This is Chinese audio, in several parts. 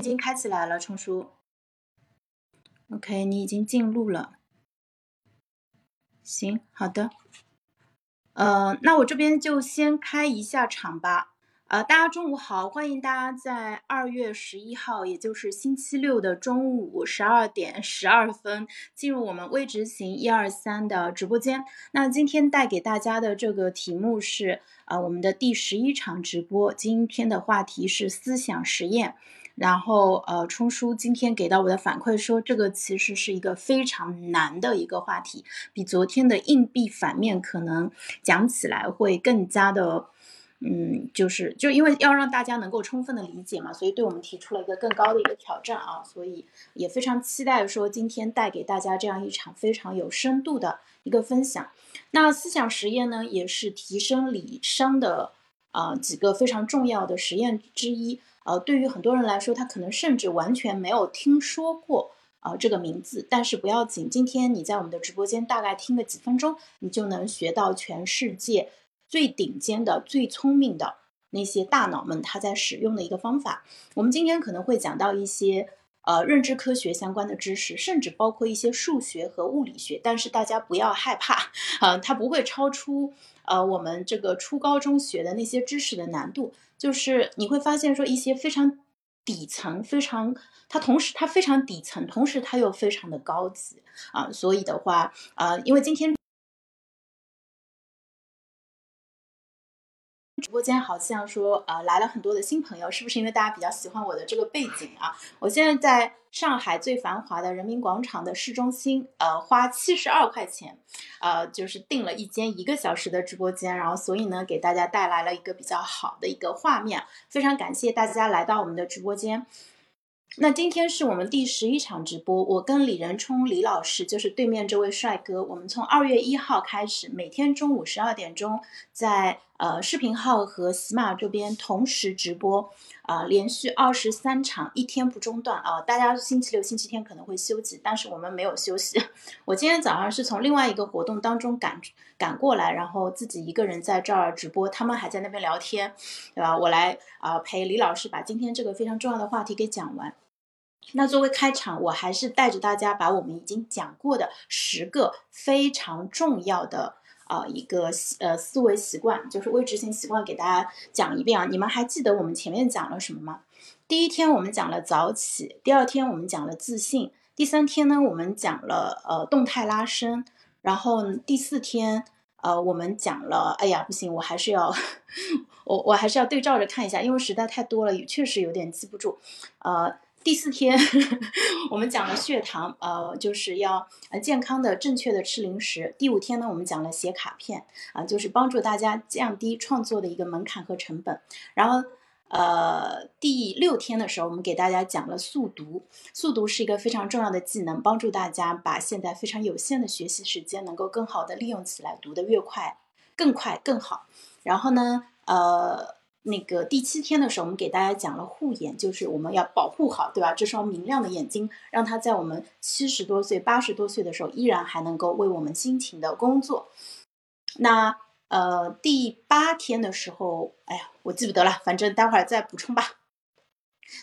已经开起来了，冲叔。OK，你已经进入了。行，好的。呃，那我这边就先开一下场吧。呃，大家中午好，欢迎大家在二月十一号，也就是星期六的中午十二点十二分进入我们微执行一二三的直播间。那今天带给大家的这个题目是，呃，我们的第十一场直播。今天的话题是思想实验。然后，呃，冲叔今天给到我的反馈说，这个其实是一个非常难的一个话题，比昨天的硬币反面可能讲起来会更加的。嗯，就是就因为要让大家能够充分的理解嘛，所以对我们提出了一个更高的一个挑战啊，所以也非常期待说今天带给大家这样一场非常有深度的一个分享。那思想实验呢，也是提升理商的啊几个非常重要的实验之一。呃，对于很多人来说，他可能甚至完全没有听说过啊这个名字，但是不要紧，今天你在我们的直播间大概听个几分钟，你就能学到全世界。最顶尖的、最聪明的那些大脑们，他在使用的一个方法。我们今天可能会讲到一些呃认知科学相关的知识，甚至包括一些数学和物理学。但是大家不要害怕，啊，它不会超出呃我们这个初高中学的那些知识的难度。就是你会发现说一些非常底层、非常它同时它非常底层，同时它又非常的高级啊。所以的话，呃，因为今天。直播间好像说，呃，来了很多的新朋友，是不是因为大家比较喜欢我的这个背景啊？我现在在上海最繁华的人民广场的市中心，呃，花七十二块钱，呃，就是订了一间一个小时的直播间，然后所以呢，给大家带来了一个比较好的一个画面，非常感谢大家来到我们的直播间。那今天是我们第十一场直播，我跟李仁冲李老师，就是对面这位帅哥，我们从二月一号开始，每天中午十二点钟，在呃视频号和喜马这边同时直播，啊，连续二十三场，一天不中断啊！大家星期六、星期天可能会休息，但是我们没有休息。我今天早上是从另外一个活动当中赶赶过来，然后自己一个人在这儿直播，他们还在那边聊天，对吧？我来啊陪李老师把今天这个非常重要的话题给讲完。那作为开场，我还是带着大家把我们已经讲过的十个非常重要的啊一个呃思维习惯，就是微执行习惯，给大家讲一遍啊。你们还记得我们前面讲了什么吗？第一天我们讲了早起，第二天我们讲了自信，第三天呢我们讲了呃动态拉伸，然后第四天呃我们讲了，哎呀不行，我还是要 我我还是要对照着看一下，因为实在太多了，也确实有点记不住，呃。第四天，我们讲了血糖，呃，就是要呃健康的、正确的吃零食。第五天呢，我们讲了写卡片，啊，就是帮助大家降低创作的一个门槛和成本。然后，呃，第六天的时候，我们给大家讲了速读，速读是一个非常重要的技能，帮助大家把现在非常有限的学习时间能够更好的利用起来，读得越快，更快更好。然后呢，呃。那个第七天的时候，我们给大家讲了护眼，就是我们要保护好，对吧？这双明亮的眼睛，让它在我们七十多岁、八十多岁的时候，依然还能够为我们辛勤的工作。那呃，第八天的时候，哎呀，我记不得了，反正待会儿再补充吧。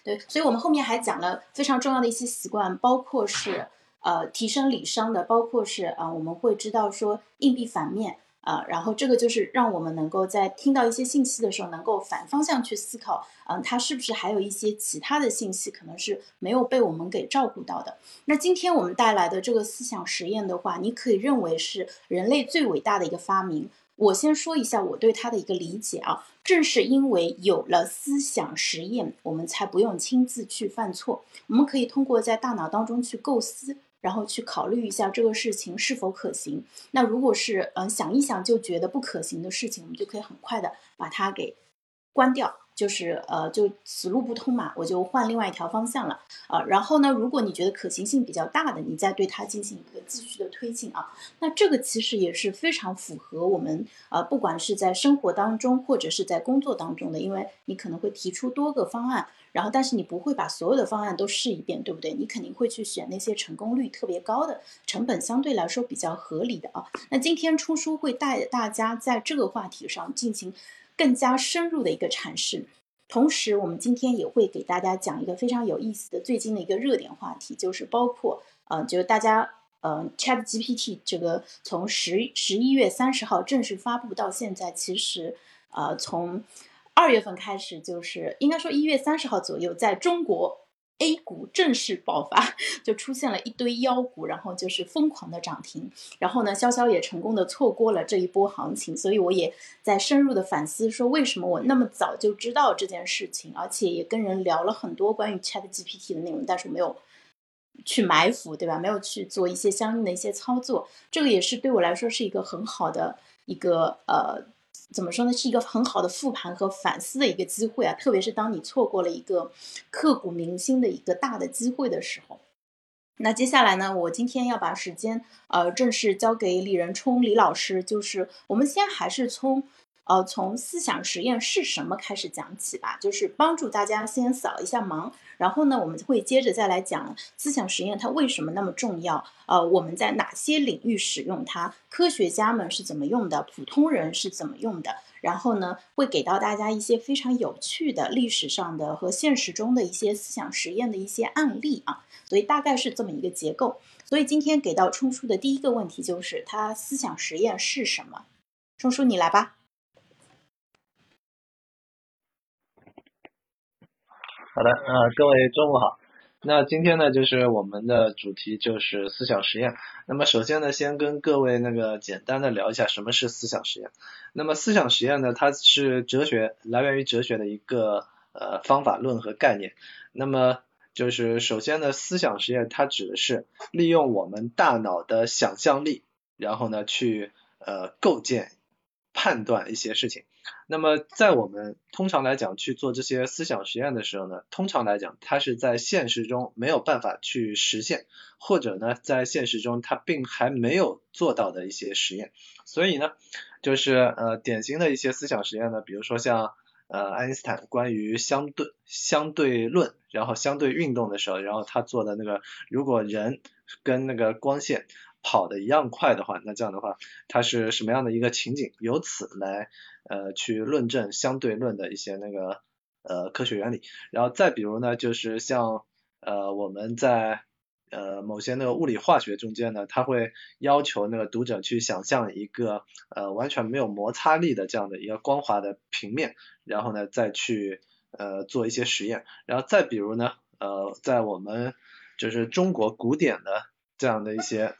对，所以我们后面还讲了非常重要的一些习惯，包括是呃提升理商的，包括是啊，我们会知道说硬币反面。啊，然后这个就是让我们能够在听到一些信息的时候，能够反方向去思考，嗯，它是不是还有一些其他的信息可能是没有被我们给照顾到的？那今天我们带来的这个思想实验的话，你可以认为是人类最伟大的一个发明。我先说一下我对它的一个理解啊，正是因为有了思想实验，我们才不用亲自去犯错，我们可以通过在大脑当中去构思。然后去考虑一下这个事情是否可行。那如果是嗯想一想就觉得不可行的事情，我们就可以很快的把它给关掉。就是呃，就此路不通嘛，我就换另外一条方向了啊。然后呢，如果你觉得可行性比较大的，你再对它进行一个继续的推进啊。那这个其实也是非常符合我们呃，不管是在生活当中或者是在工作当中的，因为你可能会提出多个方案，然后但是你不会把所有的方案都试一遍，对不对？你肯定会去选那些成功率特别高的，成本相对来说比较合理的啊。那今天出书会带着大家在这个话题上进行。更加深入的一个阐释，同时，我们今天也会给大家讲一个非常有意思的最近的一个热点话题，就是包括呃，就是大家呃，Chat GPT 这个从十十一月三十号正式发布到现在，其实呃从二月份开始，就是应该说一月三十号左右，在中国。A 股正式爆发，就出现了一堆妖股，然后就是疯狂的涨停。然后呢，潇潇也成功的错过了这一波行情，所以我也在深入的反思，说为什么我那么早就知道这件事情，而且也跟人聊了很多关于 Chat GPT 的内容，但是没有去埋伏，对吧？没有去做一些相应的一些操作，这个也是对我来说是一个很好的一个呃。怎么说呢？是一个很好的复盘和反思的一个机会啊，特别是当你错过了一个刻骨铭心的一个大的机会的时候。那接下来呢，我今天要把时间呃正式交给李仁冲李老师，就是我们先还是从。呃，从思想实验是什么开始讲起吧，就是帮助大家先扫一下盲。然后呢，我们会接着再来讲思想实验它为什么那么重要。呃，我们在哪些领域使用它？科学家们是怎么用的？普通人是怎么用的？然后呢，会给到大家一些非常有趣的历史上的和现实中的一些思想实验的一些案例啊。所以大概是这么一个结构。所以今天给到冲叔的第一个问题就是，他思想实验是什么？冲叔，你来吧。好的，呃，各位中午好。那今天呢，就是我们的主题就是思想实验。那么首先呢，先跟各位那个简单的聊一下什么是思想实验。那么思想实验呢，它是哲学来源于哲学的一个呃方法论和概念。那么就是首先呢，思想实验它指的是利用我们大脑的想象力，然后呢去呃构建、判断一些事情。那么，在我们通常来讲去做这些思想实验的时候呢，通常来讲，它是在现实中没有办法去实现，或者呢，在现实中它并还没有做到的一些实验。所以呢，就是呃，典型的一些思想实验呢，比如说像呃爱因斯坦关于相对相对论，然后相对运动的时候，然后他做的那个，如果人跟那个光线。跑的一样快的话，那这样的话，它是什么样的一个情景？由此来呃去论证相对论的一些那个呃科学原理。然后再比如呢，就是像呃我们在呃某些那个物理化学中间呢，它会要求那个读者去想象一个呃完全没有摩擦力的这样的一个光滑的平面，然后呢再去呃做一些实验。然后再比如呢，呃在我们就是中国古典的这样的一些。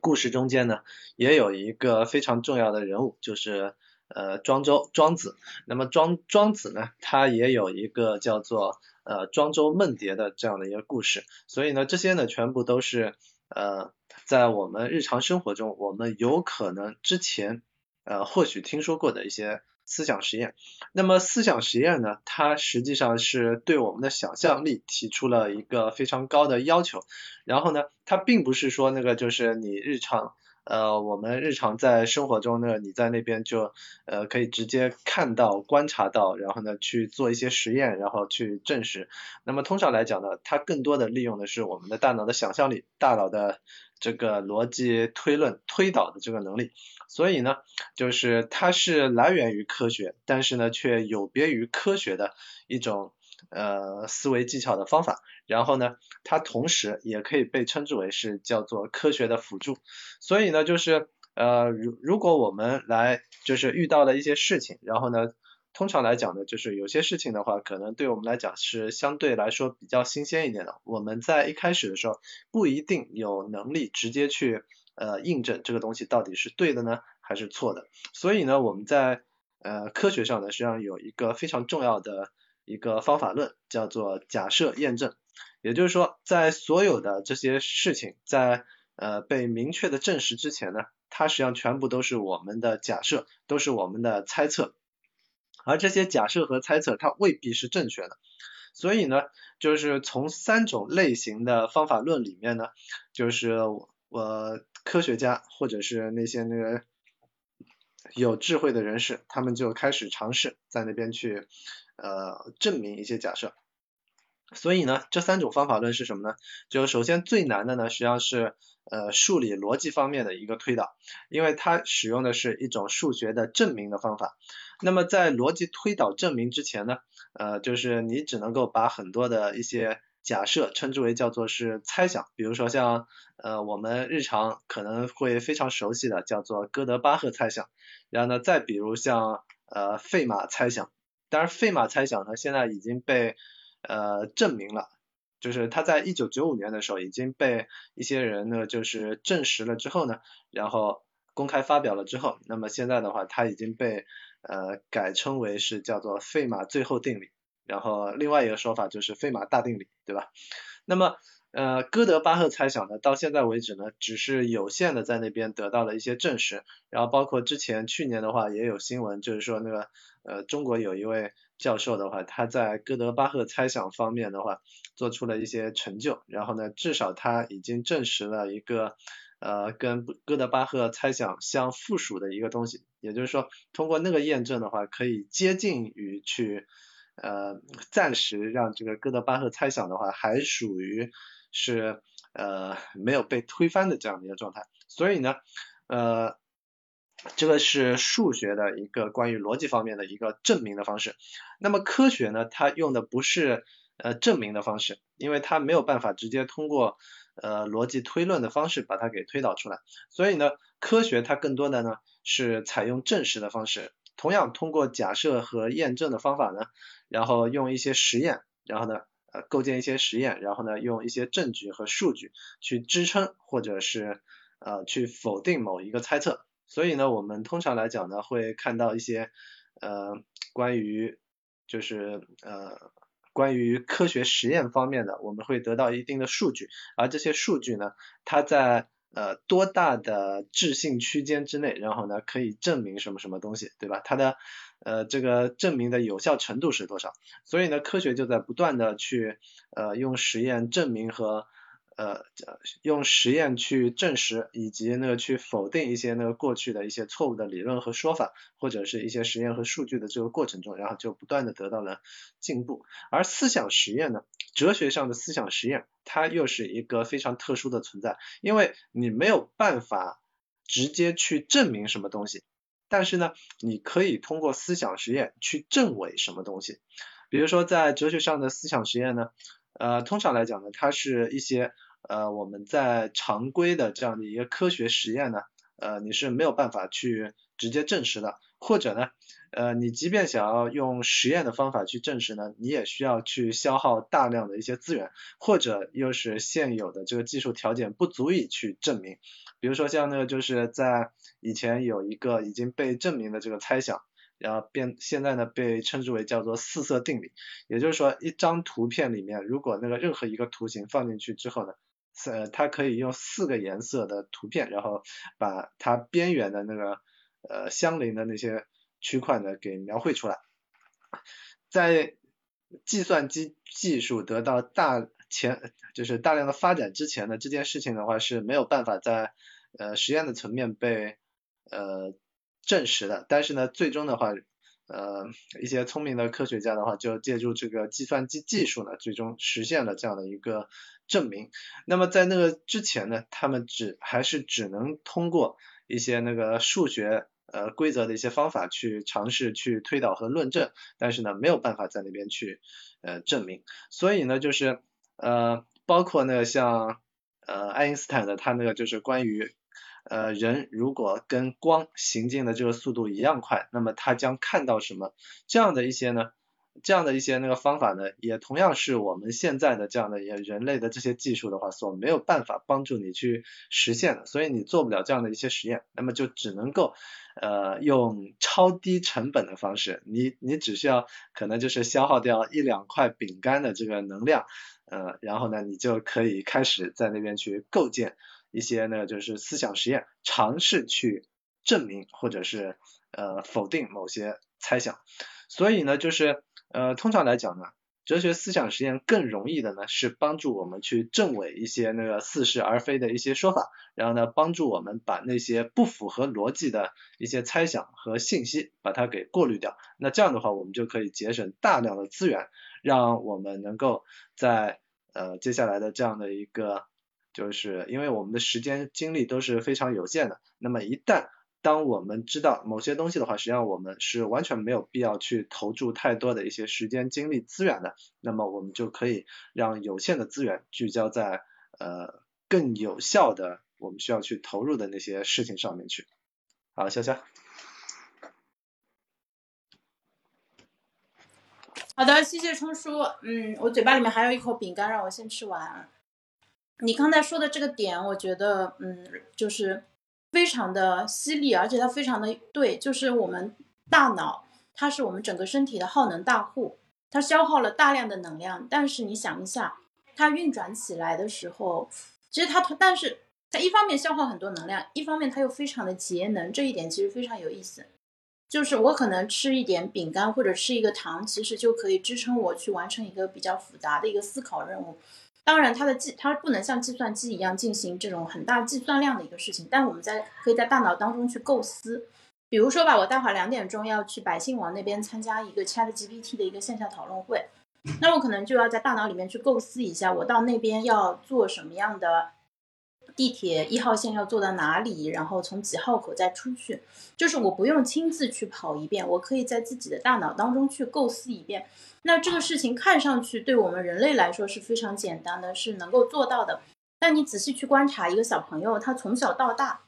故事中间呢，也有一个非常重要的人物，就是呃庄周庄子。那么庄庄子呢，他也有一个叫做呃庄周梦蝶的这样的一个故事。所以呢，这些呢全部都是呃在我们日常生活中，我们有可能之前呃或许听说过的一些。思想实验，那么思想实验呢？它实际上是对我们的想象力提出了一个非常高的要求。然后呢，它并不是说那个就是你日常呃我们日常在生活中呢，你在那边就呃可以直接看到、观察到，然后呢去做一些实验，然后去证实。那么通常来讲呢，它更多的利用的是我们的大脑的想象力，大脑的。这个逻辑推论推导的这个能力，所以呢，就是它是来源于科学，但是呢，却有别于科学的一种呃思维技巧的方法。然后呢，它同时也可以被称之为是叫做科学的辅助。所以呢，就是呃，如如果我们来就是遇到了一些事情，然后呢。通常来讲呢，就是有些事情的话，可能对我们来讲是相对来说比较新鲜一点的。我们在一开始的时候不一定有能力直接去呃印证这个东西到底是对的呢还是错的。所以呢，我们在呃科学上呢，实际上有一个非常重要的一个方法论，叫做假设验证。也就是说，在所有的这些事情在呃被明确的证实之前呢，它实际上全部都是我们的假设，都是我们的猜测。而这些假设和猜测，它未必是正确的。所以呢，就是从三种类型的方法论里面呢，就是我科学家或者是那些那个有智慧的人士，他们就开始尝试在那边去呃证明一些假设。所以呢，这三种方法论是什么呢？就首先最难的呢，实际上是呃数理逻辑方面的一个推导，因为它使用的是一种数学的证明的方法。那么在逻辑推导证明之前呢，呃，就是你只能够把很多的一些假设称之为叫做是猜想，比如说像呃我们日常可能会非常熟悉的叫做哥德巴赫猜想，然后呢再比如像呃费马猜想，当然费马猜想呢现在已经被呃证明了，就是他在一九九五年的时候已经被一些人呢就是证实了之后呢，然后公开发表了之后，那么现在的话他已经被呃改称为是叫做费马最后定理。然后另外一个说法就是费马大定理，对吧？那么呃哥德巴赫猜想呢，到现在为止呢，只是有限的在那边得到了一些证实。然后包括之前去年的话也有新闻，就是说那个呃中国有一位教授的话，他在哥德巴赫猜想方面的话做出了一些成就。然后呢，至少他已经证实了一个呃跟哥德巴赫猜想相附属的一个东西。也就是说，通过那个验证的话，可以接近于去。呃，暂时让这个哥德巴赫猜想的话，还属于是呃没有被推翻的这样的一个状态。所以呢，呃，这个是数学的一个关于逻辑方面的一个证明的方式。那么科学呢，它用的不是呃证明的方式，因为它没有办法直接通过呃逻辑推论的方式把它给推导出来。所以呢，科学它更多的呢是采用证实的方式。同样通过假设和验证的方法呢，然后用一些实验，然后呢，呃，构建一些实验，然后呢，用一些证据和数据去支撑或者是呃去否定某一个猜测。所以呢，我们通常来讲呢，会看到一些呃关于就是呃关于科学实验方面的，我们会得到一定的数据，而这些数据呢，它在呃，多大的置信区间之内，然后呢，可以证明什么什么东西，对吧？它的呃这个证明的有效程度是多少？所以呢，科学就在不断的去呃用实验证明和。呃，用实验去证实，以及那个去否定一些那个过去的一些错误的理论和说法，或者是一些实验和数据的这个过程中，然后就不断的得到了进步。而思想实验呢，哲学上的思想实验，它又是一个非常特殊的存在，因为你没有办法直接去证明什么东西，但是呢，你可以通过思想实验去证伪什么东西。比如说在哲学上的思想实验呢。呃，通常来讲呢，它是一些呃我们在常规的这样的一个科学实验呢，呃你是没有办法去直接证实的，或者呢，呃你即便想要用实验的方法去证实呢，你也需要去消耗大量的一些资源，或者又是现有的这个技术条件不足以去证明，比如说像那个就是在以前有一个已经被证明的这个猜想。然后变现在呢被称之为叫做四色定理，也就是说一张图片里面如果那个任何一个图形放进去之后呢，呃它可以用四个颜色的图片，然后把它边缘的那个呃相邻的那些区块呢给描绘出来。在计算机技术得到大前就是大量的发展之前呢，这件事情的话是没有办法在呃实验的层面被呃。证实的，但是呢，最终的话，呃，一些聪明的科学家的话，就借助这个计算机技术呢，最终实现了这样的一个证明。那么在那个之前呢，他们只还是只能通过一些那个数学呃规则的一些方法去尝试去推导和论证，但是呢，没有办法在那边去呃证明。所以呢，就是呃，包括呢像呃爱因斯坦的他那个就是关于。呃，人如果跟光行进的这个速度一样快，那么他将看到什么？这样的一些呢，这样的一些那个方法呢，也同样是我们现在的这样的一些人类的这些技术的话，所没有办法帮助你去实现的。所以你做不了这样的一些实验，那么就只能够呃用超低成本的方式，你你只需要可能就是消耗掉一两块饼干的这个能量，呃，然后呢，你就可以开始在那边去构建。一些呢，就是思想实验，尝试去证明或者是呃否定某些猜想。所以呢，就是呃通常来讲呢，哲学思想实验更容易的呢是帮助我们去证伪一些那个似是而非的一些说法，然后呢帮助我们把那些不符合逻辑的一些猜想和信息把它给过滤掉。那这样的话，我们就可以节省大量的资源，让我们能够在呃接下来的这样的一个，就是因为我们的时间精力都是非常有限的，那么一旦当我们知道某些东西的话，实际上我们是完全没有必要去投注太多的一些时间、精力、资源的。那么我们就可以让有限的资源聚焦在呃更有效的我们需要去投入的那些事情上面去。好，潇潇。好的，谢谢冲叔。嗯，我嘴巴里面还有一口饼干，让我先吃完。你刚才说的这个点，我觉得嗯，就是。非常的犀利，而且它非常的对，就是我们大脑，它是我们整个身体的耗能大户，它消耗了大量的能量，但是你想一下，它运转起来的时候，其实它，但是它一方面消耗很多能量，一方面它又非常的节能，这一点其实非常有意思。就是我可能吃一点饼干或者吃一个糖，其实就可以支撑我去完成一个比较复杂的一个思考任务。当然，它的计它不能像计算机一样进行这种很大计算量的一个事情，但我们在可以在大脑当中去构思。比如说吧，我待会儿两点钟要去百姓网那边参加一个 Chat GPT 的一个线下讨论会，那我可能就要在大脑里面去构思一下，我到那边要做什么样的。地铁一号线要坐到哪里，然后从几号口再出去，就是我不用亲自去跑一遍，我可以在自己的大脑当中去构思一遍。那这个事情看上去对我们人类来说是非常简单的，是能够做到的。但你仔细去观察一个小朋友，他从小到大，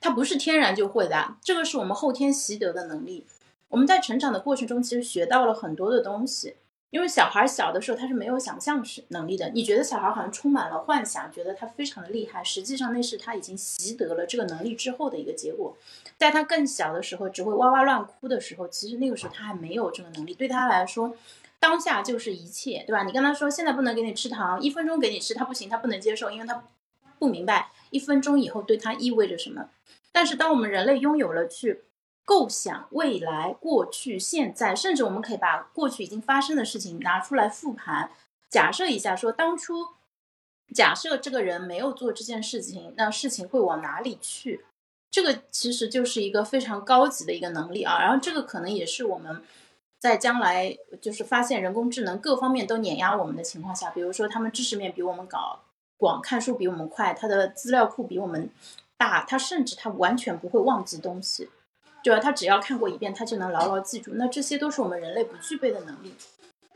他不是天然就会的，这个是我们后天习得的能力。我们在成长的过程中，其实学到了很多的东西。因为小孩小的时候他是没有想象是能力的，你觉得小孩好像充满了幻想，觉得他非常的厉害，实际上那是他已经习得了这个能力之后的一个结果。在他更小的时候，只会哇哇乱哭的时候，其实那个时候他还没有这个能力，对他来说，当下就是一切，对吧？你跟他说现在不能给你吃糖，一分钟给你吃，他不行，他不能接受，因为他不明白一分钟以后对他意味着什么。但是当我们人类拥有了去。构想未来、过去、现在，甚至我们可以把过去已经发生的事情拿出来复盘。假设一下，说当初假设这个人没有做这件事情，那事情会往哪里去？这个其实就是一个非常高级的一个能力啊。然后这个可能也是我们在将来就是发现人工智能各方面都碾压我们的情况下，比如说他们知识面比我们高广，看书比我们快，他的资料库比我们大，他甚至他完全不会忘记东西。对吧？他只要看过一遍，他就能牢牢记住。那这些都是我们人类不具备的能力。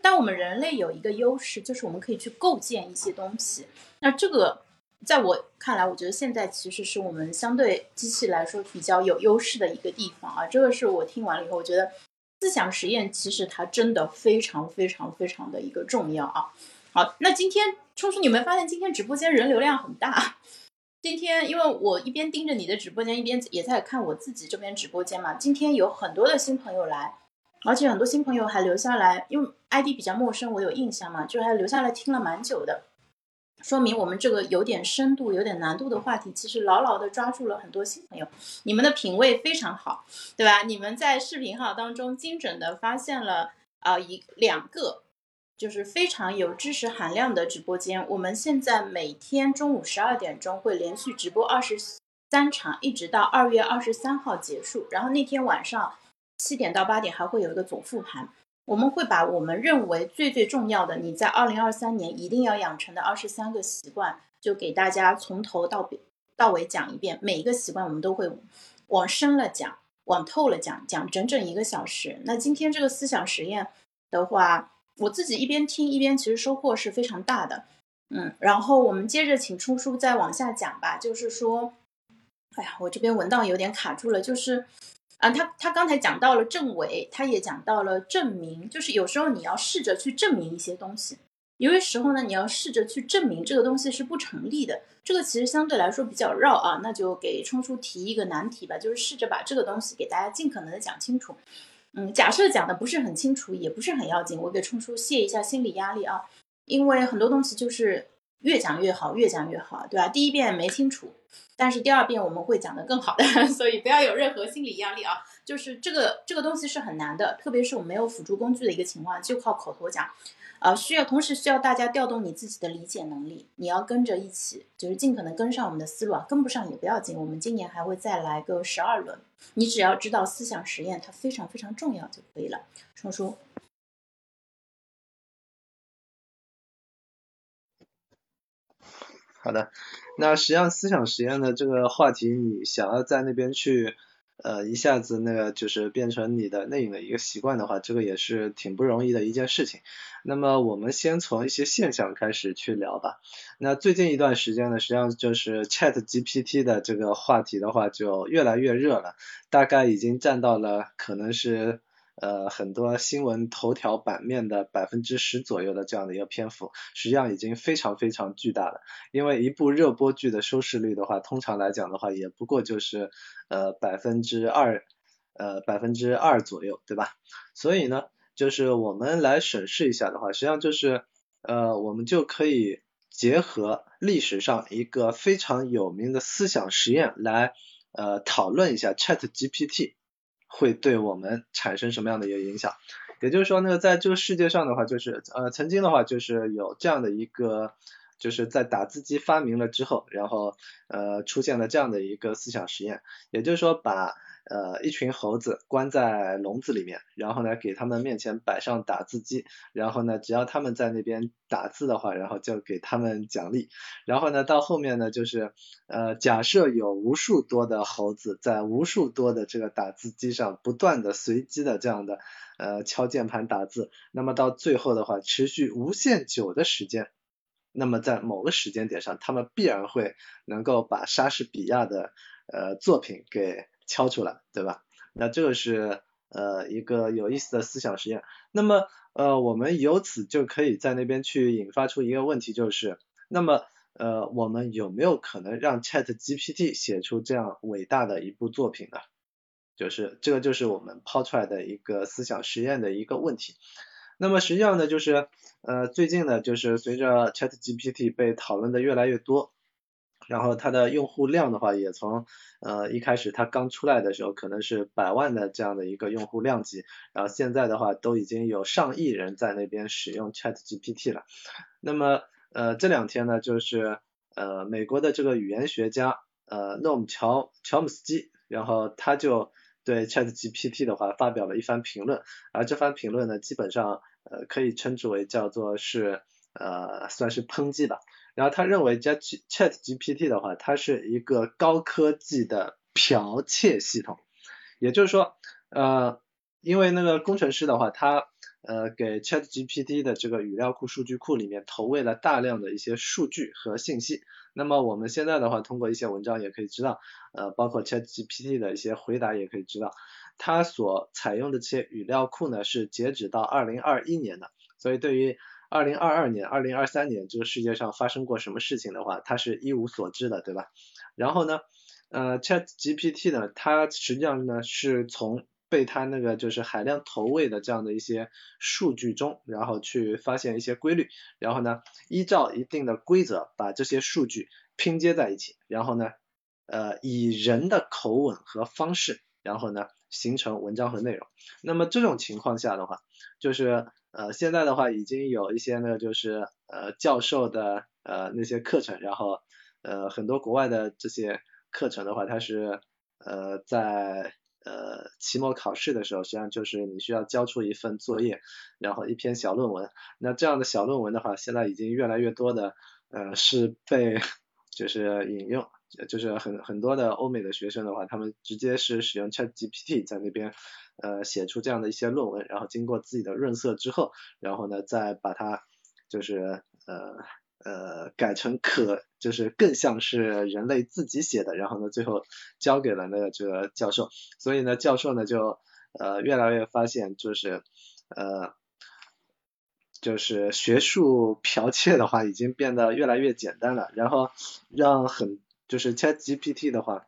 但我们人类有一个优势，就是我们可以去构建一些东西。那这个在我看来，我觉得现在其实是我们相对机器来说比较有优势的一个地方啊。这个是我听完了以后，我觉得思想实验其实它真的非常非常非常的一个重要啊。好，那今天冲叔，你们发现今天直播间人流量很大？今天，因为我一边盯着你的直播间，一边也在看我自己这边直播间嘛。今天有很多的新朋友来，而且很多新朋友还留下来，因为 ID 比较陌生，我有印象嘛，就还留下来听了蛮久的，说明我们这个有点深度、有点难度的话题，其实牢牢的抓住了很多新朋友。你们的品味非常好，对吧？你们在视频号当中精准的发现了啊一两个。就是非常有知识含量的直播间。我们现在每天中午十二点钟会连续直播二十三场，一直到二月二十三号结束。然后那天晚上七点到八点还会有一个总复盘。我们会把我们认为最最重要的，你在二零二三年一定要养成的二十三个习惯，就给大家从头到到尾讲一遍。每一个习惯我们都会往深了讲，往透了讲，讲整整一个小时。那今天这个思想实验的话。我自己一边听一边，其实收获是非常大的，嗯，然后我们接着请出叔再往下讲吧。就是说，哎呀，我这边文档有点卡住了。就是，啊，他他刚才讲到了证伪，他也讲到了证明。就是有时候你要试着去证明一些东西，有些时候呢，你要试着去证明这个东西是不成立的。这个其实相对来说比较绕啊，那就给冲叔提一个难题吧，就是试着把这个东西给大家尽可能的讲清楚。嗯，假设讲的不是很清楚，也不是很要紧，我给冲叔卸一下心理压力啊，因为很多东西就是越讲越好，越讲越好，对吧？第一遍没清楚，但是第二遍我们会讲得更好的，所以不要有任何心理压力啊。就是这个这个东西是很难的，特别是我们没有辅助工具的一个情况，就靠口头讲。啊，需要同时需要大家调动你自己的理解能力，你要跟着一起，就是尽可能跟上我们的思路啊，跟不上也不要紧，我们今年还会再来个十二轮，你只要知道思想实验它非常非常重要就可以了，冲叔。好的，那实际上思想实验的这个话题，你想要在那边去，呃，一下子那个就是变成你的内隐的一个习惯的话，这个也是挺不容易的一件事情。那么我们先从一些现象开始去聊吧。那最近一段时间呢，实际上就是 Chat GPT 的这个话题的话就越来越热了，大概已经占到了可能是。呃，很多新闻头条版面的百分之十左右的这样的一个篇幅，实际上已经非常非常巨大了。因为一部热播剧的收视率的话，通常来讲的话，也不过就是呃百分之二，呃百分之二左右，对吧？所以呢，就是我们来审视一下的话，实际上就是呃我们就可以结合历史上一个非常有名的思想实验来呃讨论一下 Chat GPT。会对我们产生什么样的一个影响？也就是说，呢在这个世界上的话，就是呃，曾经的话就是有这样的一个，就是在打字机发明了之后，然后呃出现了这样的一个思想实验，也就是说把。呃，一群猴子关在笼子里面，然后呢，给他们面前摆上打字机，然后呢，只要他们在那边打字的话，然后就给他们奖励。然后呢，到后面呢，就是呃，假设有无数多的猴子在无数多的这个打字机上不断的随机的这样的呃敲键盘打字，那么到最后的话，持续无限久的时间，那么在某个时间点上，他们必然会能够把莎士比亚的呃作品给。敲出来，对吧？那这个是呃一个有意思的思想实验。那么呃我们由此就可以在那边去引发出一个问题，就是那么呃我们有没有可能让 Chat GPT 写出这样伟大的一部作品呢？就是这个就是我们抛出来的一个思想实验的一个问题。那么实际上呢，就是呃最近呢，就是随着 Chat GPT 被讨论的越来越多。然后它的用户量的话，也从呃一开始它刚出来的时候可能是百万的这样的一个用户量级，然后现在的话都已经有上亿人在那边使用 Chat GPT 了。那么呃这两天呢，就是呃美国的这个语言学家呃诺姆乔乔姆斯基，然后他就对 Chat GPT 的话发表了一番评论，而这番评论呢，基本上呃可以称之为叫做是呃算是抨击吧。然后他认为 Chat Chat GPT 的话，它是一个高科技的剽窃系统，也就是说，呃，因为那个工程师的话，他呃给 Chat GPT 的这个语料库数据库里面投喂了大量的一些数据和信息。那么我们现在的话，通过一些文章也可以知道，呃，包括 Chat GPT 的一些回答也可以知道，它所采用的这些语料库呢是截止到二零二一年的，所以对于二零二二年、二零二三年这个世界上发生过什么事情的话，他是一无所知的，对吧？然后呢，呃，Chat GPT 呢，它实际上呢是从被它那个就是海量投喂的这样的一些数据中，然后去发现一些规律，然后呢，依照一定的规则把这些数据拼接在一起，然后呢，呃，以人的口吻和方式，然后呢，形成文章和内容。那么这种情况下的话，就是。呃，现在的话已经有一些呢，就是呃教授的呃那些课程，然后呃很多国外的这些课程的话，它是呃在呃期末考试的时候，实际上就是你需要交出一份作业，然后一篇小论文。那这样的小论文的话，现在已经越来越多的呃是被 就是引用。就是很很多的欧美的学生的话，他们直接是使用 Chat GPT 在那边呃写出这样的一些论文，然后经过自己的润色之后，然后呢再把它就是呃呃改成可就是更像是人类自己写的，然后呢最后交给了那个这个教授，所以呢教授呢就呃越来越发现就是呃就是学术剽窃的话已经变得越来越简单了，然后让很就是 Chat GPT 的话，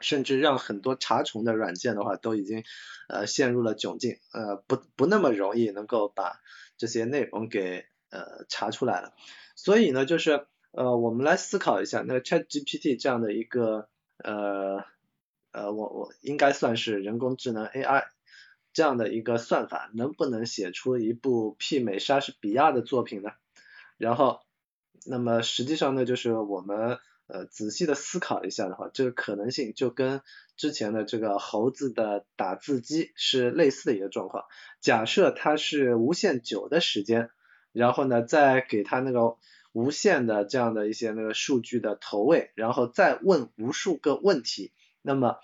甚至让很多查重的软件的话都已经呃陷入了窘境，呃不不那么容易能够把这些内容给呃查出来了。所以呢，就是呃我们来思考一下，那 Chat GPT 这样的一个呃呃我我应该算是人工智能 AI 这样的一个算法，能不能写出一部媲美莎士比亚的作品呢？然后，那么实际上呢，就是我们。呃，仔细的思考一下的话，这个可能性就跟之前的这个猴子的打字机是类似的一个状况。假设它是无限久的时间，然后呢，再给它那个无限的这样的一些那个数据的投喂，然后再问无数个问题，那么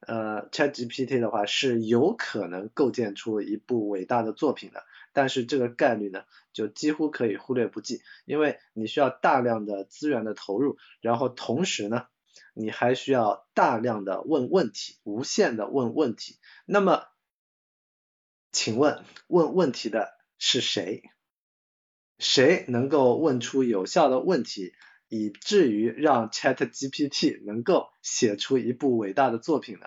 呃 ChatGPT 的话是有可能构建出一部伟大的作品的，但是这个概率呢就几乎可以忽略不计，因为你需要大量的资源的投入，然后同时呢你还需要大量的问问题，无限的问问题，那么请问问问题的是谁？谁能够问出有效的问题，以至于让 ChatGPT 能够写出一部伟大的作品呢？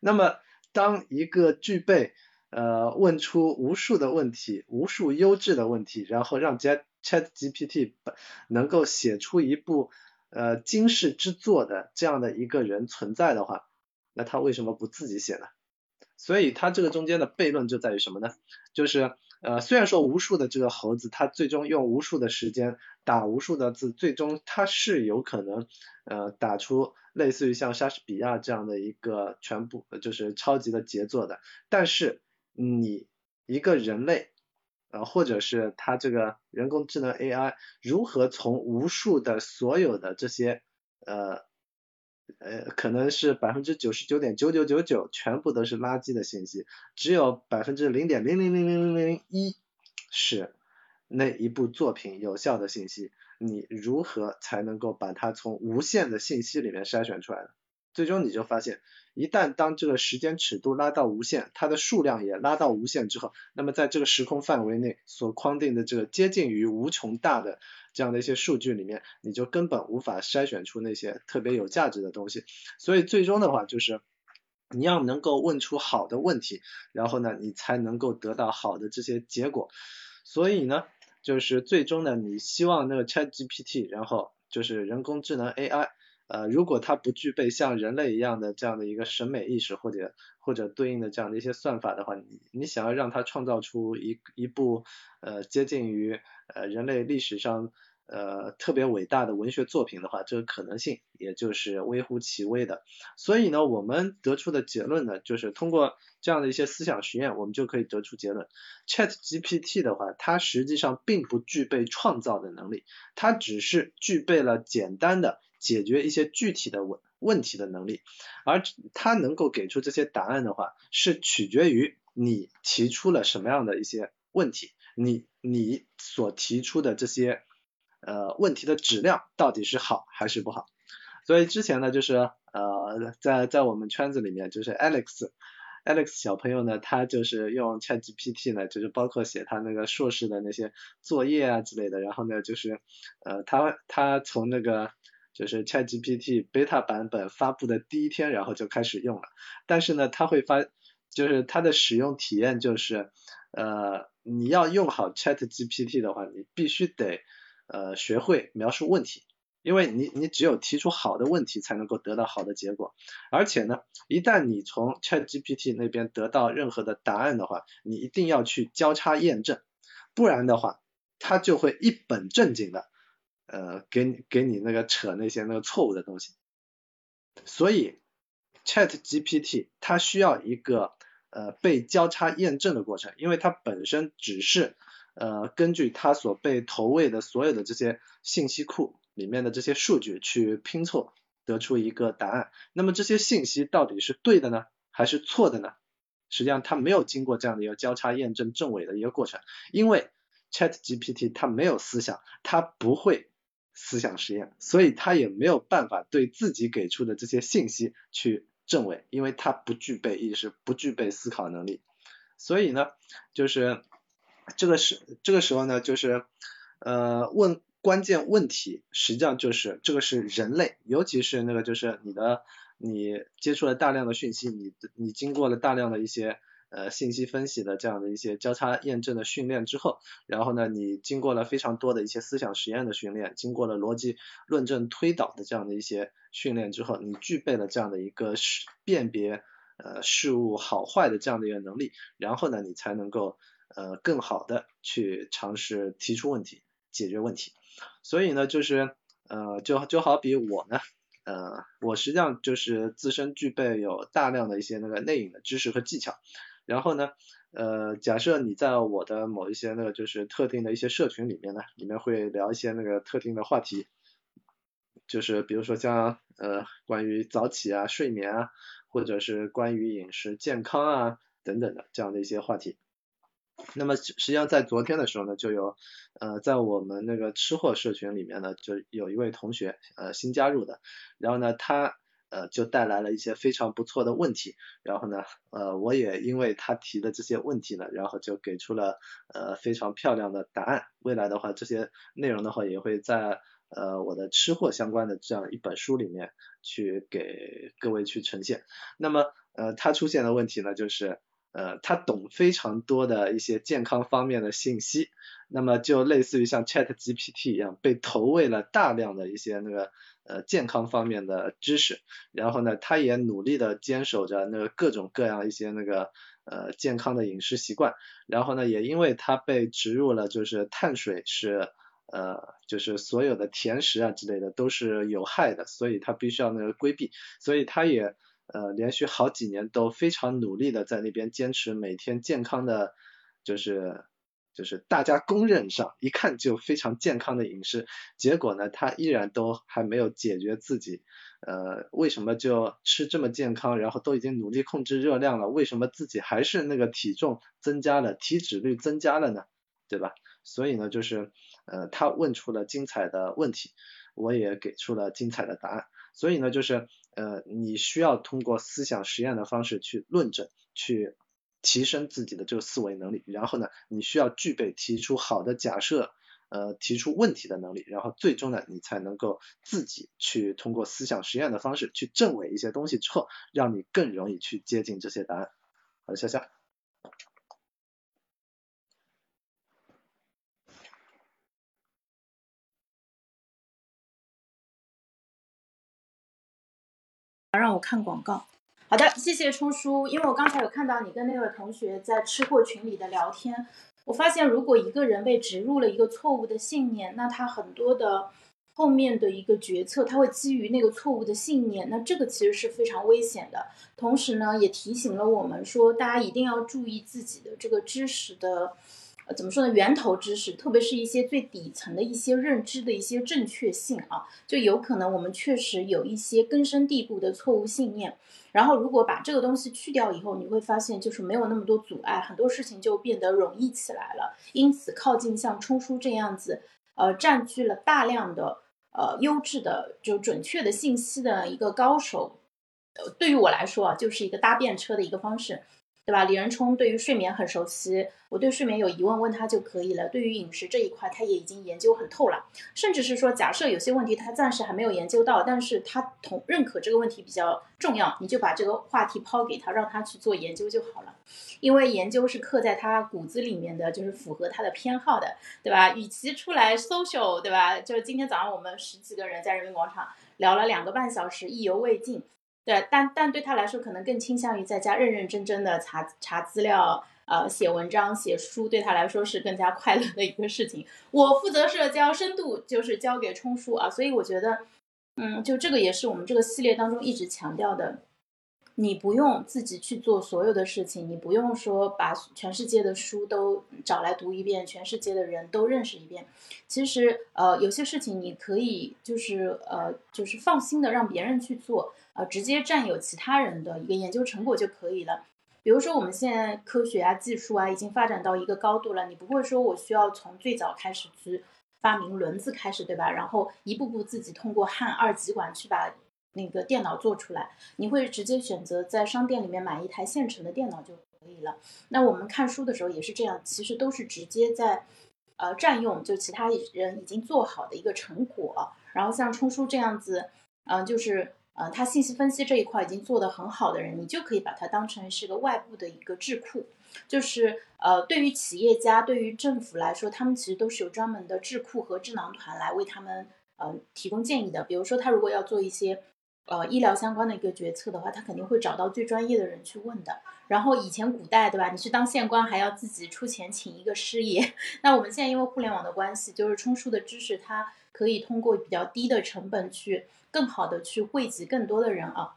那么，当一个具备呃问出无数的问题、无数优质的问题，然后让 ChatGPT 能够写出一部呃惊世之作的这样的一个人存在的话，那他为什么不自己写呢？所以，他这个中间的悖论就在于什么呢？就是。呃，虽然说无数的这个猴子，它最终用无数的时间打无数的字，最终它是有可能呃打出类似于像莎士比亚这样的一个全部就是超级的杰作的。但是你一个人类呃或者是它这个人工智能 AI 如何从无数的所有的这些呃。呃，可能是百分之九十九点九九九九全部都是垃圾的信息，只有百分之零点零零零零零零一是那一部作品有效的信息。你如何才能够把它从无限的信息里面筛选出来呢？最终你就发现，一旦当这个时间尺度拉到无限，它的数量也拉到无限之后，那么在这个时空范围内所框定的这个接近于无穷大的这样的一些数据里面，你就根本无法筛选出那些特别有价值的东西。所以最终的话就是，你要能够问出好的问题，然后呢，你才能够得到好的这些结果。所以呢，就是最终呢，你希望那个 ChatGPT，然后就是人工智能 AI。呃，如果它不具备像人类一样的这样的一个审美意识，或者或者对应的这样的一些算法的话，你你想要让它创造出一一部呃接近于呃人类历史上呃特别伟大的文学作品的话，这个可能性也就是微乎其微的。所以呢，我们得出的结论呢，就是通过这样的一些思想实验，我们就可以得出结论：Chat GPT 的话，它实际上并不具备创造的能力，它只是具备了简单的。解决一些具体的问问题的能力，而他能够给出这些答案的话，是取决于你提出了什么样的一些问题，你你所提出的这些呃问题的质量到底是好还是不好。所以之前呢，就是呃在在我们圈子里面，就是 Alex Alex 小朋友呢，他就是用 ChatGPT 呢，就是包括写他那个硕士的那些作业啊之类的，然后呢就是呃他他从那个就是 ChatGPT beta 版本发布的第一天，然后就开始用了。但是呢，它会发，就是它的使用体验就是，呃，你要用好 ChatGPT 的话，你必须得呃学会描述问题，因为你你只有提出好的问题，才能够得到好的结果。而且呢，一旦你从 ChatGPT 那边得到任何的答案的话，你一定要去交叉验证，不然的话，它就会一本正经的。呃，给你给你那个扯那些那个错误的东西，所以 Chat GPT 它需要一个呃被交叉验证的过程，因为它本身只是呃根据它所被投喂的所有的这些信息库里面的这些数据去拼凑得出一个答案。那么这些信息到底是对的呢，还是错的呢？实际上它没有经过这样的一个交叉验证证伪的一个过程，因为 Chat GPT 它没有思想，它不会。思想实验，所以他也没有办法对自己给出的这些信息去证伪，因为他不具备意识，不具备思考能力。所以呢，就是这个时这个时候呢，就是呃问关键问题，实际上就是这个是人类，尤其是那个就是你的你接触了大量的讯息，你你经过了大量的一些。呃，信息分析的这样的一些交叉验证的训练之后，然后呢，你经过了非常多的一些思想实验的训练，经过了逻辑论证推导的这样的一些训练之后，你具备了这样的一个识辨别呃事物好坏的这样的一个能力，然后呢，你才能够呃更好的去尝试提出问题，解决问题。所以呢，就是呃就就好比我呢，呃我实际上就是自身具备有大量的一些那个内隐的知识和技巧。然后呢，呃，假设你在我的某一些那个就是特定的一些社群里面呢，里面会聊一些那个特定的话题，就是比如说像呃关于早起啊、睡眠啊，或者是关于饮食健康啊等等的这样的一些话题。那么实际上在昨天的时候呢，就有呃在我们那个吃货社群里面呢，就有一位同学呃新加入的，然后呢他。呃，就带来了一些非常不错的问题，然后呢，呃，我也因为他提的这些问题呢，然后就给出了呃非常漂亮的答案。未来的话，这些内容的话也会在呃我的吃货相关的这样一本书里面去给各位去呈现。那么呃他出现的问题呢，就是呃他懂非常多的一些健康方面的信息，那么就类似于像 Chat GPT 一样，被投喂了大量的一些那个。呃，健康方面的知识，然后呢，他也努力的坚守着那个各种各样一些那个呃健康的饮食习惯，然后呢，也因为他被植入了就是碳水是呃就是所有的甜食啊之类的都是有害的，所以他必须要那个规避，所以他也呃连续好几年都非常努力的在那边坚持每天健康的，就是。就是大家公认上一看就非常健康的饮食，结果呢，他依然都还没有解决自己，呃，为什么就吃这么健康，然后都已经努力控制热量了，为什么自己还是那个体重增加了，体脂率增加了呢？对吧？所以呢，就是呃，他问出了精彩的问题，我也给出了精彩的答案。所以呢，就是呃，你需要通过思想实验的方式去论证，去。提升自己的这个思维能力，然后呢，你需要具备提出好的假设，呃，提出问题的能力，然后最终呢，你才能够自己去通过思想实验的方式去证伪一些东西之后，让你更容易去接近这些答案。好的，笑笑。让我看广告。好的，谢谢冲叔。因为我刚才有看到你跟那位同学在吃货群里的聊天，我发现如果一个人被植入了一个错误的信念，那他很多的后面的一个决策，他会基于那个错误的信念，那这个其实是非常危险的。同时呢，也提醒了我们说，大家一定要注意自己的这个知识的。怎么说呢？源头知识，特别是一些最底层的一些认知的一些正确性啊，就有可能我们确实有一些根深蒂固的错误信念。然后，如果把这个东西去掉以后，你会发现就是没有那么多阻碍，很多事情就变得容易起来了。因此，靠近像冲叔这样子，呃，占据了大量的呃优质的就准确的信息的一个高手，呃，对于我来说啊，就是一个搭便车的一个方式。对吧？李仁冲对于睡眠很熟悉，我对睡眠有疑问问他就可以了。对于饮食这一块，他也已经研究很透了。甚至是说，假设有些问题他暂时还没有研究到，但是他同认可这个问题比较重要，你就把这个话题抛给他，让他去做研究就好了。因为研究是刻在他骨子里面的，就是符合他的偏好的，对吧？与其出来 social，对吧？就是今天早上我们十几个人在人民广场聊了两个半小时，意犹未尽。对，但但对他来说，可能更倾向于在家认认真真的查查资料，呃，写文章、写书，对他来说是更加快乐的一个事情。我负责社交，深度就是交给冲叔啊，所以我觉得，嗯，就这个也是我们这个系列当中一直强调的。你不用自己去做所有的事情，你不用说把全世界的书都找来读一遍，全世界的人都认识一遍。其实，呃，有些事情你可以就是呃，就是放心的让别人去做，呃，直接占有其他人的一个研究成果就可以了。比如说，我们现在科学啊、技术啊已经发展到一个高度了，你不会说我需要从最早开始去发明轮子开始，对吧？然后一步步自己通过焊二极管去把。那个电脑做出来，你会直接选择在商店里面买一台现成的电脑就可以了。那我们看书的时候也是这样，其实都是直接在，呃，占用就其他人已经做好的一个成果。然后像冲叔这样子，嗯，就是呃，他信息分析这一块已经做得很好的人，你就可以把它当成是个外部的一个智库。就是呃，对于企业家、对于政府来说，他们其实都是有专门的智库和智囊团来为他们呃提供建议的。比如说，他如果要做一些。呃，医疗相关的一个决策的话，他肯定会找到最专业的人去问的。然后以前古代，对吧？你去当县官还要自己出钱请一个师爷。那我们现在因为互联网的关系，就是冲叔的知识，它可以通过比较低的成本去更好的去惠及更多的人啊。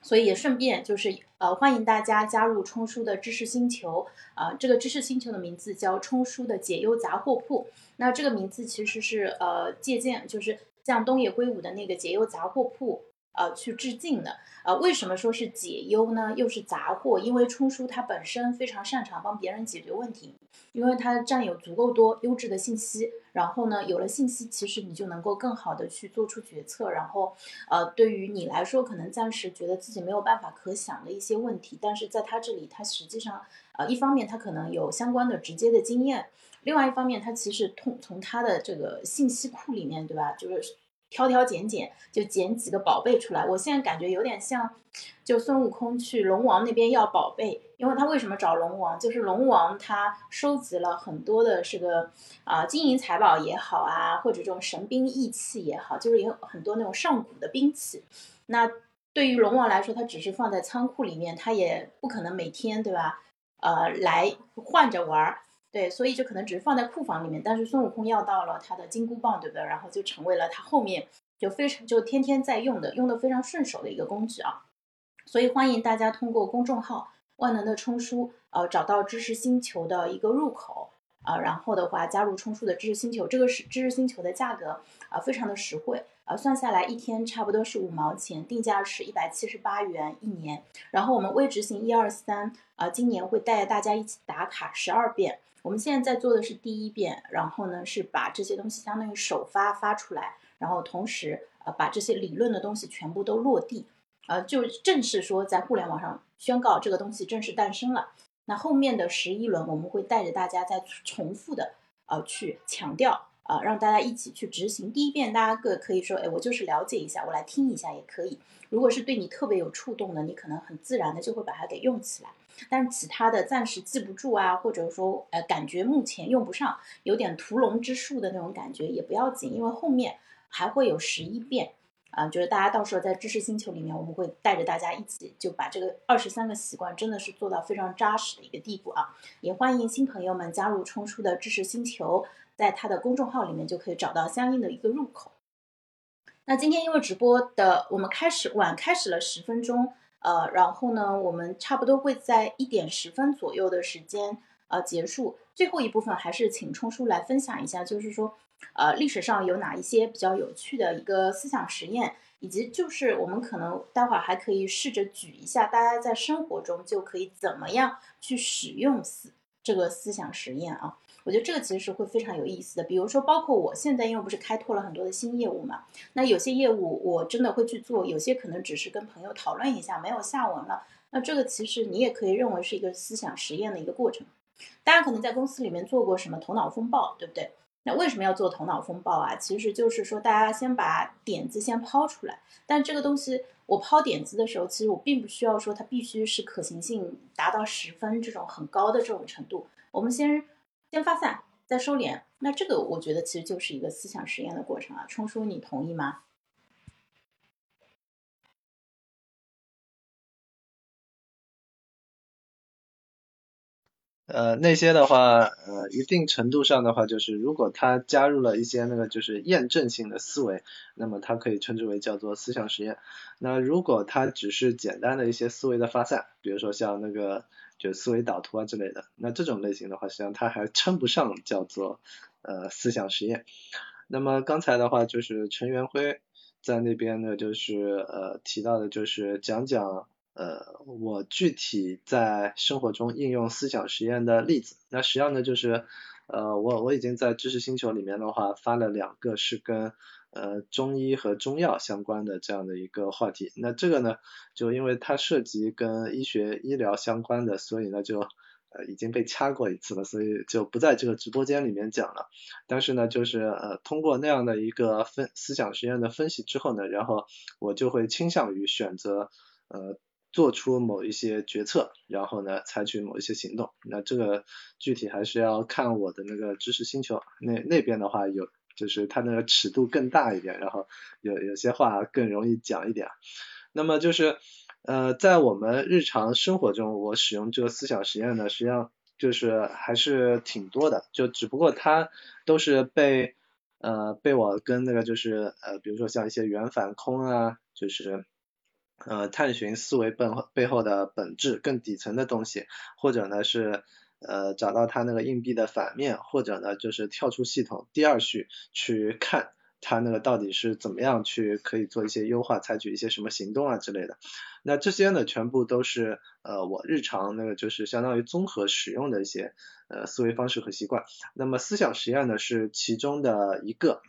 所以也顺便就是呃欢迎大家加入冲叔的知识星球啊，这个知识星球的名字叫冲叔的解忧杂货铺。那这个名字其实是呃借鉴，就是像东野圭吾的那个解忧杂货铺。呃，去致敬的。呃，为什么说是解忧呢？又是杂货？因为冲叔他本身非常擅长帮别人解决问题，因为他占有足够多优质的信息。然后呢，有了信息，其实你就能够更好的去做出决策。然后，呃，对于你来说，可能暂时觉得自己没有办法可想的一些问题，但是在他这里，他实际上，呃，一方面他可能有相关的直接的经验，另外一方面，他其实通从他的这个信息库里面，对吧？就是。挑挑拣拣，就捡几个宝贝出来。我现在感觉有点像，就孙悟空去龙王那边要宝贝，因为他为什么找龙王？就是龙王他收集了很多的这个啊金银财宝也好啊，或者这种神兵义器也好，就是有很多那种上古的兵器。那对于龙王来说，他只是放在仓库里面，他也不可能每天对吧？呃，来换着玩儿。对，所以就可能只是放在库房里面，但是孙悟空要到了他的金箍棒，对不对？然后就成为了他后面就非常就天天在用的，用的非常顺手的一个工具啊。所以欢迎大家通过公众号“万能的冲叔”呃找到知识星球的一个入口啊，然后的话加入冲叔的知识星球。这个是知识星球的价格啊，非常的实惠啊，算下来一天差不多是五毛钱，定价是一百七十八元一年。然后我们微执行一二三啊，今年会带大家一起打卡十二遍。我们现在在做的是第一遍，然后呢是把这些东西相当于首发发出来，然后同时呃把这些理论的东西全部都落地，呃就正式说在互联网上宣告这个东西正式诞生了。那后面的十一轮我们会带着大家再重复的呃去强调啊，让大家一起去执行。第一遍大家各可以说，哎，我就是了解一下，我来听一下也可以。如果是对你特别有触动的，你可能很自然的就会把它给用起来。但其他的暂时记不住啊，或者说呃感觉目前用不上，有点屠龙之术的那种感觉也不要紧，因为后面还会有十一遍啊，就是大家到时候在知识星球里面，我们会带着大家一起就把这个二十三个习惯真的是做到非常扎实的一个地步啊，也欢迎新朋友们加入冲叔的知识星球，在他的公众号里面就可以找到相应的一个入口。那今天因为直播的我们开始晚开始了十分钟。呃，然后呢，我们差不多会在一点十分左右的时间呃结束。最后一部分还是请冲叔来分享一下，就是说，呃，历史上有哪一些比较有趣的一个思想实验，以及就是我们可能待会儿还可以试着举一下，大家在生活中就可以怎么样去使用思这个思想实验啊。我觉得这个其实是会非常有意思的，比如说，包括我现在因为不是开拓了很多的新业务嘛，那有些业务我真的会去做，有些可能只是跟朋友讨论一下，没有下文了。那这个其实你也可以认为是一个思想实验的一个过程。大家可能在公司里面做过什么头脑风暴，对不对？那为什么要做头脑风暴啊？其实就是说大家先把点子先抛出来，但这个东西我抛点子的时候，其实我并不需要说它必须是可行性达到十分这种很高的这种程度，我们先。先发散，再收敛，那这个我觉得其实就是一个思想实验的过程啊。冲叔，你同意吗？呃，那些的话，呃，一定程度上的话，就是如果他加入了一些那个就是验证性的思维，那么它可以称之为叫做思想实验。那如果它只是简单的一些思维的发散，比如说像那个。就思维导图啊之类的，那这种类型的话，实际上它还称不上叫做呃思想实验。那么刚才的话，就是陈元辉在那边呢，就是呃提到的，就是讲讲呃我具体在生活中应用思想实验的例子。那实际上呢，就是呃我我已经在知识星球里面的话发了两个，是跟。呃，中医和中药相关的这样的一个话题，那这个呢，就因为它涉及跟医学医疗相关的，所以呢就呃已经被掐过一次了，所以就不在这个直播间里面讲了。但是呢，就是呃通过那样的一个分思想实验的分析之后呢，然后我就会倾向于选择呃做出某一些决策，然后呢采取某一些行动。那这个具体还是要看我的那个知识星球那那边的话有。就是它那个尺度更大一点，然后有有些话更容易讲一点。那么就是呃，在我们日常生活中，我使用这个思想实验呢，实际上就是还是挺多的。就只不过它都是被呃被我跟那个就是呃，比如说像一些原反空啊，就是呃探寻思维背后背后的本质更底层的东西，或者呢是呃找到它那个硬币的反面，或者呢就是跳出系统第二序去看。它那个到底是怎么样去可以做一些优化，采取一些什么行动啊之类的。那这些呢，全部都是呃我日常那个就是相当于综合使用的一些呃思维方式和习惯。那么思想实验呢是其中的一个。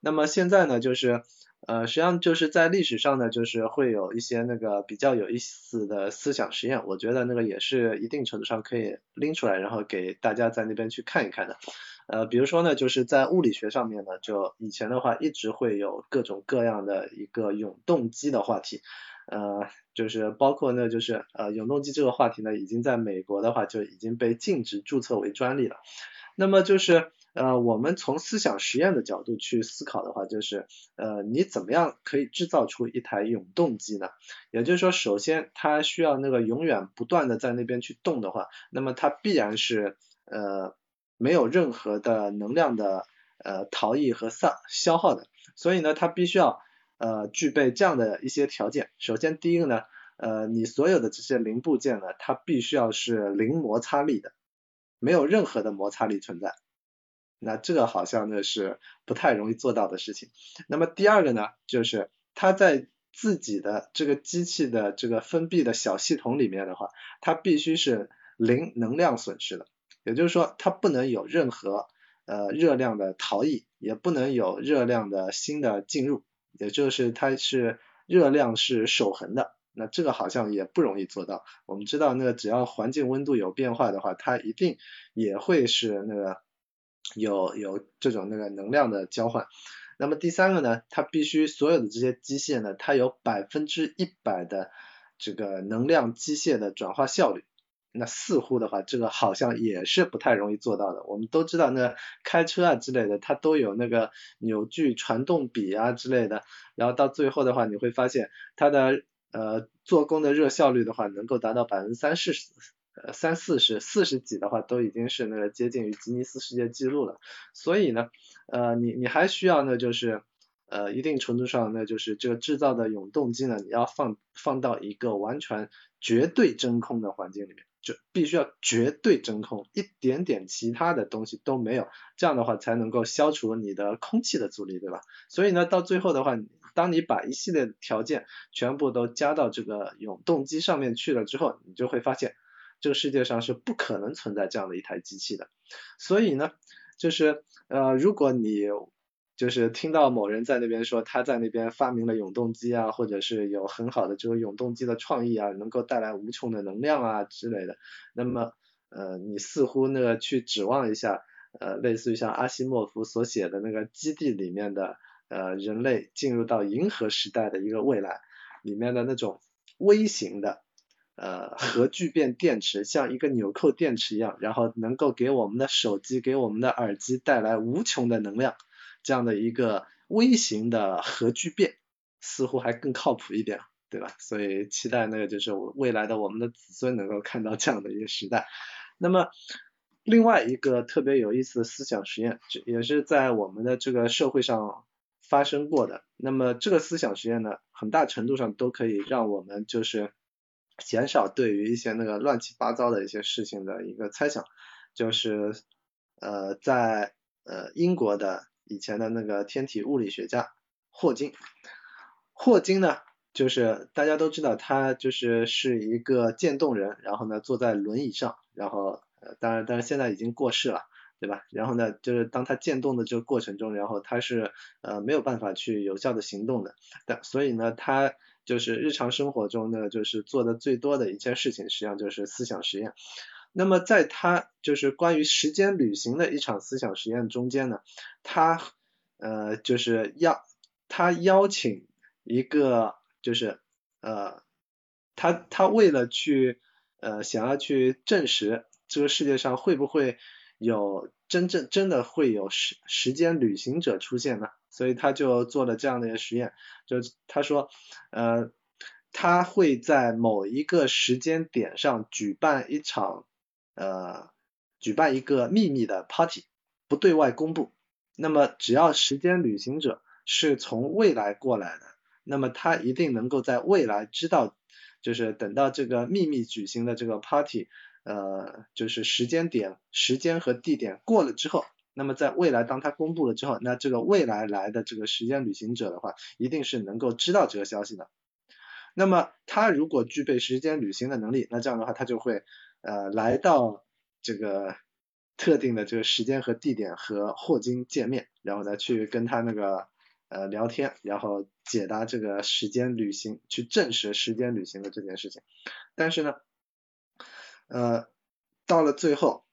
那么现在呢就是呃实际上就是在历史上呢就是会有一些那个比较有意思的思想实验，我觉得那个也是一定程度上可以拎出来，然后给大家在那边去看一看的。呃，比如说呢，就是在物理学上面呢，就以前的话一直会有各种各样的一个永动机的话题，呃，就是包括呢，就是呃永动机这个话题呢，已经在美国的话就已经被禁止注册为专利了。那么就是呃我们从思想实验的角度去思考的话，就是呃你怎么样可以制造出一台永动机呢？也就是说，首先它需要那个永远不断的在那边去动的话，那么它必然是呃。没有任何的能量的呃逃逸和丧消耗的，所以呢，它必须要呃具备这样的一些条件。首先，第一个呢，呃，你所有的这些零部件呢，它必须要是零摩擦力的，没有任何的摩擦力存在。那这个好像呢是不太容易做到的事情。那么第二个呢，就是它在自己的这个机器的这个封闭的小系统里面的话，它必须是零能量损失的。也就是说，它不能有任何呃热量的逃逸，也不能有热量的新的进入，也就是它是热量是守恒的。那这个好像也不容易做到。我们知道，那个只要环境温度有变化的话，它一定也会是那个有有这种那个能量的交换。那么第三个呢，它必须所有的这些机械呢，它有百分之一百的这个能量机械的转化效率。那似乎的话，这个好像也是不太容易做到的。我们都知道，那开车啊之类的，它都有那个扭矩传动比啊之类的。然后到最后的话，你会发现它的呃做工的热效率的话，能够达到百分之三四十，呃三四十四十几的话，都已经是那个接近于吉尼斯世界纪录了。所以呢，呃你你还需要呢，就是呃一定程度上，那就是这个制造的永动机呢，你要放放到一个完全绝对真空的环境里面。就必须要绝对真空，一点点其他的东西都没有，这样的话才能够消除你的空气的阻力，对吧？所以呢，到最后的话，当你把一系列条件全部都加到这个永动机上面去了之后，你就会发现，这个世界上是不可能存在这样的一台机器的。所以呢，就是呃，如果你就是听到某人在那边说他在那边发明了永动机啊，或者是有很好的这个永动机的创意啊，能够带来无穷的能量啊之类的，那么呃你似乎那个去指望一下呃类似于像阿西莫夫所写的那个基地里面的呃人类进入到银河时代的一个未来里面的那种微型的呃核聚变电池，像一个纽扣电池一样，然后能够给我们的手机给我们的耳机带来无穷的能量。这样的一个微型的核聚变似乎还更靠谱一点，对吧？所以期待那个就是未来的我们的子孙能够看到这样的一个时代。那么另外一个特别有意思的思想实验，也是在我们的这个社会上发生过的。那么这个思想实验呢，很大程度上都可以让我们就是减少对于一些那个乱七八糟的一些事情的一个猜想。就是呃在呃英国的。以前的那个天体物理学家霍金，霍金呢，就是大家都知道他就是是一个渐冻人，然后呢坐在轮椅上，然后呃当然当然现在已经过世了，对吧？然后呢就是当他渐冻的这个过程中，然后他是呃没有办法去有效的行动的，但所以呢他就是日常生活中呢就是做的最多的一件事情，实际上就是思想实验。那么在他就是关于时间旅行的一场思想实验中间呢，他呃就是邀他邀请一个就是呃他他为了去呃想要去证实这个世界上会不会有真正真的会有时时间旅行者出现呢？所以他就做了这样的一个实验，就他说呃他会在某一个时间点上举办一场。呃，举办一个秘密的 party，不对外公布。那么只要时间旅行者是从未来过来的，那么他一定能够在未来知道，就是等到这个秘密举行的这个 party，呃，就是时间点、时间和地点过了之后，那么在未来当它公布了之后，那这个未来来的这个时间旅行者的话，一定是能够知道这个消息的。那么他如果具备时间旅行的能力，那这样的话他就会呃来到这个特定的这个时间和地点和霍金见面，然后呢去跟他那个呃聊天，然后解答这个时间旅行，去证实时间旅行的这件事情。但是呢，呃到了最后，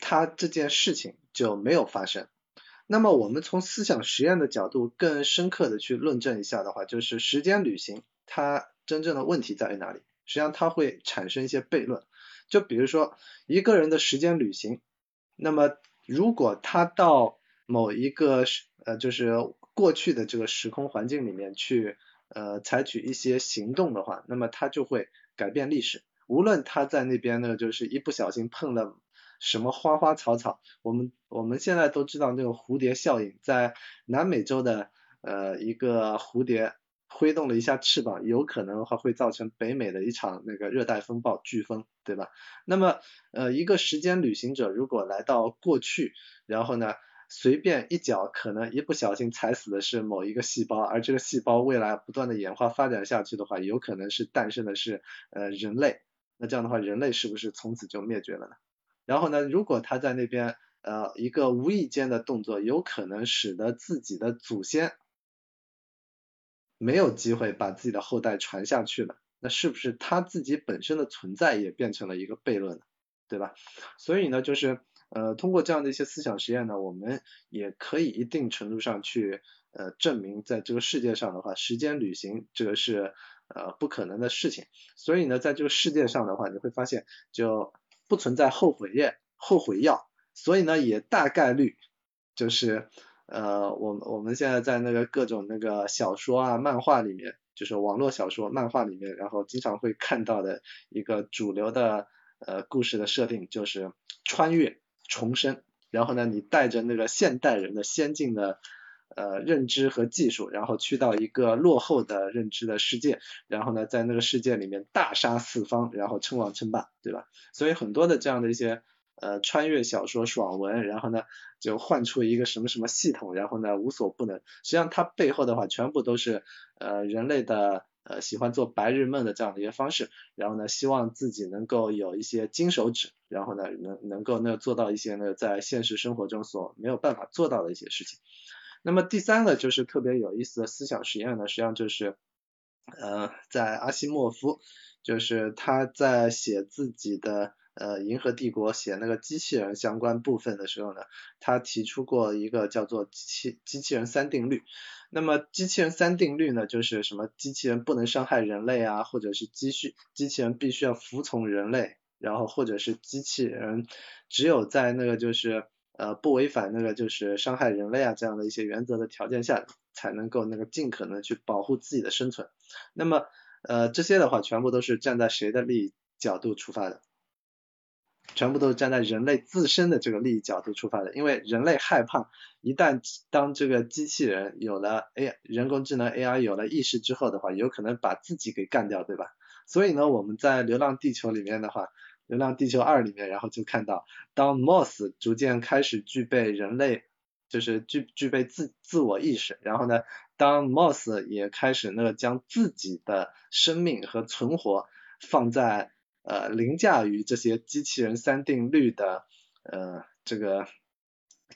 他这件事情就没有发生。那么我们从思想实验的角度更深刻的去论证一下的话，就是时间旅行。它真正的问题在于哪里？实际上它会产生一些悖论，就比如说一个人的时间旅行，那么如果他到某一个呃就是过去的这个时空环境里面去呃采取一些行动的话，那么他就会改变历史。无论他在那边呢就是一不小心碰了什么花花草草，我们我们现在都知道那个蝴蝶效应，在南美洲的呃一个蝴蝶。挥动了一下翅膀，有可能还会造成北美的一场那个热带风暴飓风，对吧？那么，呃，一个时间旅行者如果来到过去，然后呢，随便一脚可能一不小心踩死的是某一个细胞，而这个细胞未来不断的演化发展下去的话，有可能是诞生的是呃人类。那这样的话，人类是不是从此就灭绝了呢？然后呢，如果他在那边呃一个无意间的动作，有可能使得自己的祖先。没有机会把自己的后代传下去了，那是不是他自己本身的存在也变成了一个悖论呢？对吧？所以呢，就是呃，通过这样的一些思想实验呢，我们也可以一定程度上去呃证明，在这个世界上的话，时间旅行这个是呃不可能的事情。所以呢，在这个世界上的话，你会发现就不存在后悔药，后悔药。所以呢，也大概率就是。呃，我我们现在在那个各种那个小说啊、漫画里面，就是网络小说、漫画里面，然后经常会看到的一个主流的呃故事的设定，就是穿越重生，然后呢，你带着那个现代人的先进的呃认知和技术，然后去到一个落后的认知的世界，然后呢，在那个世界里面大杀四方，然后称王称霸，对吧？所以很多的这样的一些。呃，穿越小说爽文，然后呢，就换出一个什么什么系统，然后呢，无所不能。实际上，它背后的话，全部都是呃人类的呃喜欢做白日梦的这样的一些方式，然后呢，希望自己能够有一些金手指，然后呢，能能够呢做到一些呢在现实生活中所没有办法做到的一些事情。那么第三个就是特别有意思的思想实验呢，实际上就是呃在阿西莫夫，就是他在写自己的。呃，银河帝国写那个机器人相关部分的时候呢，他提出过一个叫做机器机器人三定律。那么机器人三定律呢，就是什么机器人不能伤害人类啊，或者是机器机器人必须要服从人类，然后或者是机器人只有在那个就是呃不违反那个就是伤害人类啊这样的一些原则的条件下，才能够那个尽可能去保护自己的生存。那么呃这些的话，全部都是站在谁的利益角度出发的？全部都是站在人类自身的这个利益角度出发的，因为人类害怕一旦当这个机器人有了 A 人工智能 AI 有了意识之后的话，有可能把自己给干掉，对吧？所以呢，我们在《流浪地球》里面的话，《流浪地球二》里面，然后就看到，当 Moss 逐渐开始具备人类，就是具具备自自我意识，然后呢，当 Moss 也开始那个将自己的生命和存活放在。呃，凌驾于这些机器人三定律的呃这个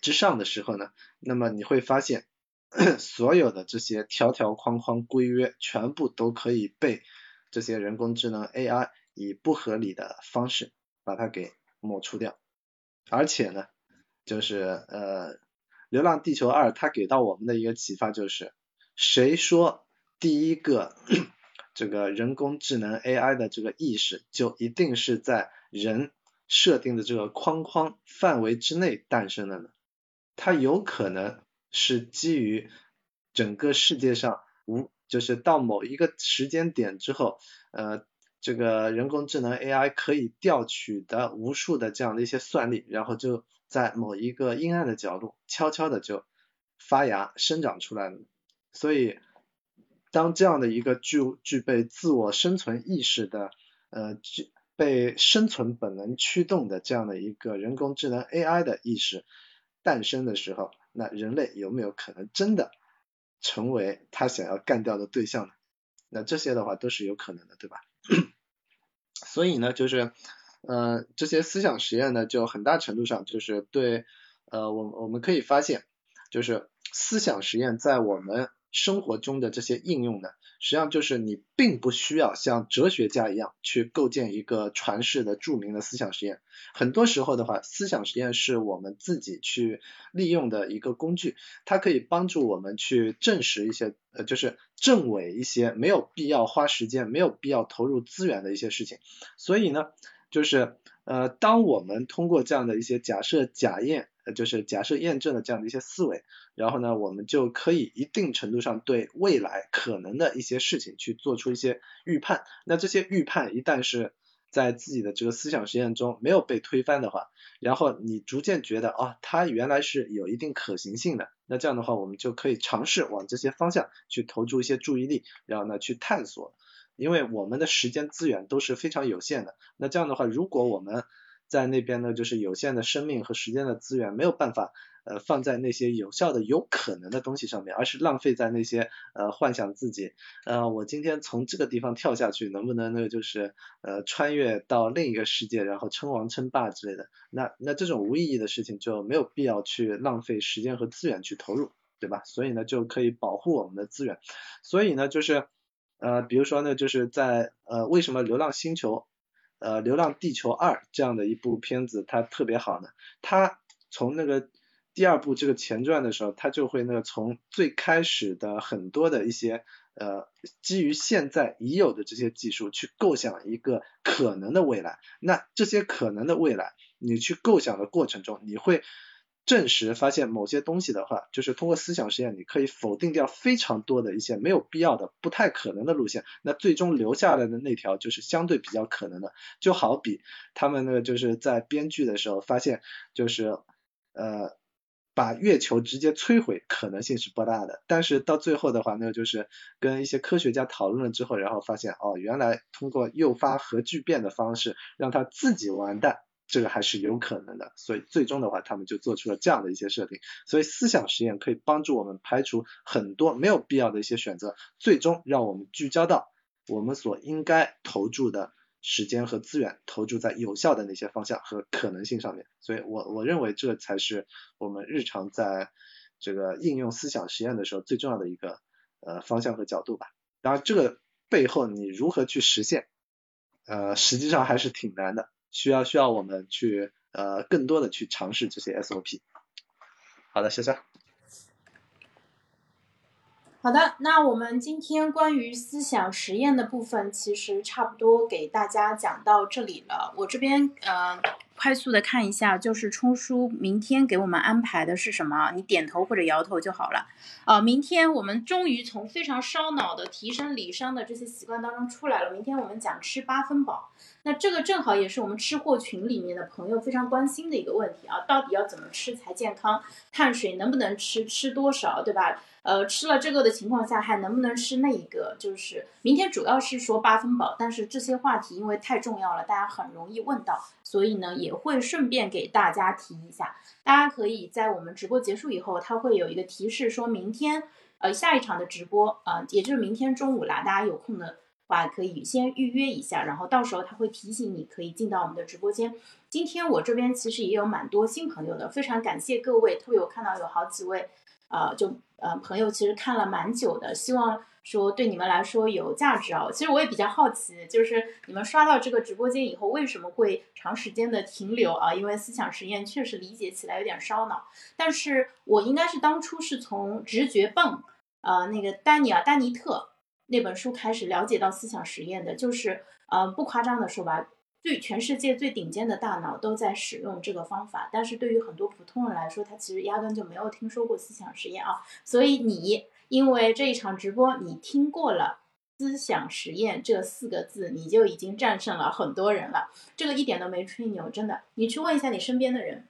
之上的时候呢，那么你会发现，所有的这些条条框框规约全部都可以被这些人工智能 AI 以不合理的方式把它给抹除掉。而且呢，就是呃，《流浪地球二》它给到我们的一个启发就是，谁说第一个？这个人工智能 AI 的这个意识，就一定是在人设定的这个框框范围之内诞生的呢？它有可能是基于整个世界上无，就是到某一个时间点之后，呃，这个人工智能 AI 可以调取的无数的这样的一些算力，然后就在某一个阴暗的角落悄悄的就发芽生长出来了。所以。当这样的一个具具备自我生存意识的呃具被生存本能驱动的这样的一个人工智能 AI 的意识诞生的时候，那人类有没有可能真的成为他想要干掉的对象呢？那这些的话都是有可能的，对吧？所以呢，就是呃这些思想实验呢，就很大程度上就是对呃我我们可以发现，就是思想实验在我们生活中的这些应用呢，实际上就是你并不需要像哲学家一样去构建一个传世的著名的思想实验。很多时候的话，思想实验是我们自己去利用的一个工具，它可以帮助我们去证实一些呃，就是证伪一些没有必要花时间、没有必要投入资源的一些事情。所以呢，就是呃，当我们通过这样的一些假设假验。呃，就是假设验证的这样的一些思维，然后呢，我们就可以一定程度上对未来可能的一些事情去做出一些预判。那这些预判一旦是在自己的这个思想实验中没有被推翻的话，然后你逐渐觉得啊，它原来是有一定可行性的，那这样的话，我们就可以尝试往这些方向去投注一些注意力，然后呢去探索。因为我们的时间资源都是非常有限的，那这样的话，如果我们在那边呢，就是有限的生命和时间的资源没有办法呃放在那些有效的、有可能的东西上面，而是浪费在那些呃幻想自己呃我今天从这个地方跳下去，能不能那个就是呃穿越到另一个世界，然后称王称霸之类的？那那这种无意义的事情就没有必要去浪费时间和资源去投入，对吧？所以呢就可以保护我们的资源。所以呢就是呃比如说呢就是在呃为什么流浪星球？呃，《流浪地球二》这样的一部片子，它特别好呢。它从那个第二部这个前传的时候，它就会那个从最开始的很多的一些呃基于现在已有的这些技术去构想一个可能的未来。那这些可能的未来，你去构想的过程中，你会。证实发现某些东西的话，就是通过思想实验，你可以否定掉非常多的一些没有必要的、不太可能的路线。那最终留下来的那条就是相对比较可能的。就好比他们那个就是在编剧的时候发现，就是呃把月球直接摧毁可能性是不大的。但是到最后的话，那个就是跟一些科学家讨论了之后，然后发现哦，原来通过诱发核聚变的方式让它自己完蛋。这个还是有可能的，所以最终的话，他们就做出了这样的一些设定。所以思想实验可以帮助我们排除很多没有必要的一些选择，最终让我们聚焦到我们所应该投注的时间和资源，投注在有效的那些方向和可能性上面。所以我我认为这才是我们日常在这个应用思想实验的时候最重要的一个呃方向和角度吧。当然，这个背后你如何去实现，呃，实际上还是挺难的。需要需要我们去呃更多的去尝试这些 SOP。好的，谢谢。好的，那我们今天关于思想实验的部分，其实差不多给大家讲到这里了。我这边呃。快速的看一下，就是冲叔明天给我们安排的是什么？你点头或者摇头就好了。啊，明天我们终于从非常烧脑的提升理商的这些习惯当中出来了。明天我们讲吃八分饱，那这个正好也是我们吃货群里面的朋友非常关心的一个问题啊，到底要怎么吃才健康？碳水能不能吃？吃多少？对吧？呃，吃了这个的情况下，还能不能吃那一个？就是明天主要是说八分饱，但是这些话题因为太重要了，大家很容易问到，所以呢，也会顺便给大家提一下。大家可以在我们直播结束以后，它会有一个提示，说明天呃下一场的直播啊，也就是明天中午啦，大家有空的话可以先预约一下，然后到时候他会提醒你可以进到我们的直播间。今天我这边其实也有蛮多新朋友的，非常感谢各位，特别我看到有好几位。啊，就呃朋友其实看了蛮久的，希望说对你们来说有价值啊。其实我也比较好奇，就是你们刷到这个直播间以后，为什么会长时间的停留啊？因为思想实验确实理解起来有点烧脑。但是我应该是当初是从直觉泵，呃，那个丹尼尔·丹尼特那本书开始了解到思想实验的，就是呃不夸张的说吧。最全世界最顶尖的大脑都在使用这个方法，但是对于很多普通人来说，他其实压根就没有听说过思想实验啊。所以你因为这一场直播，你听过了“思想实验”这四个字，你就已经战胜了很多人了。这个一点都没吹牛，真的。你去问一下你身边的人，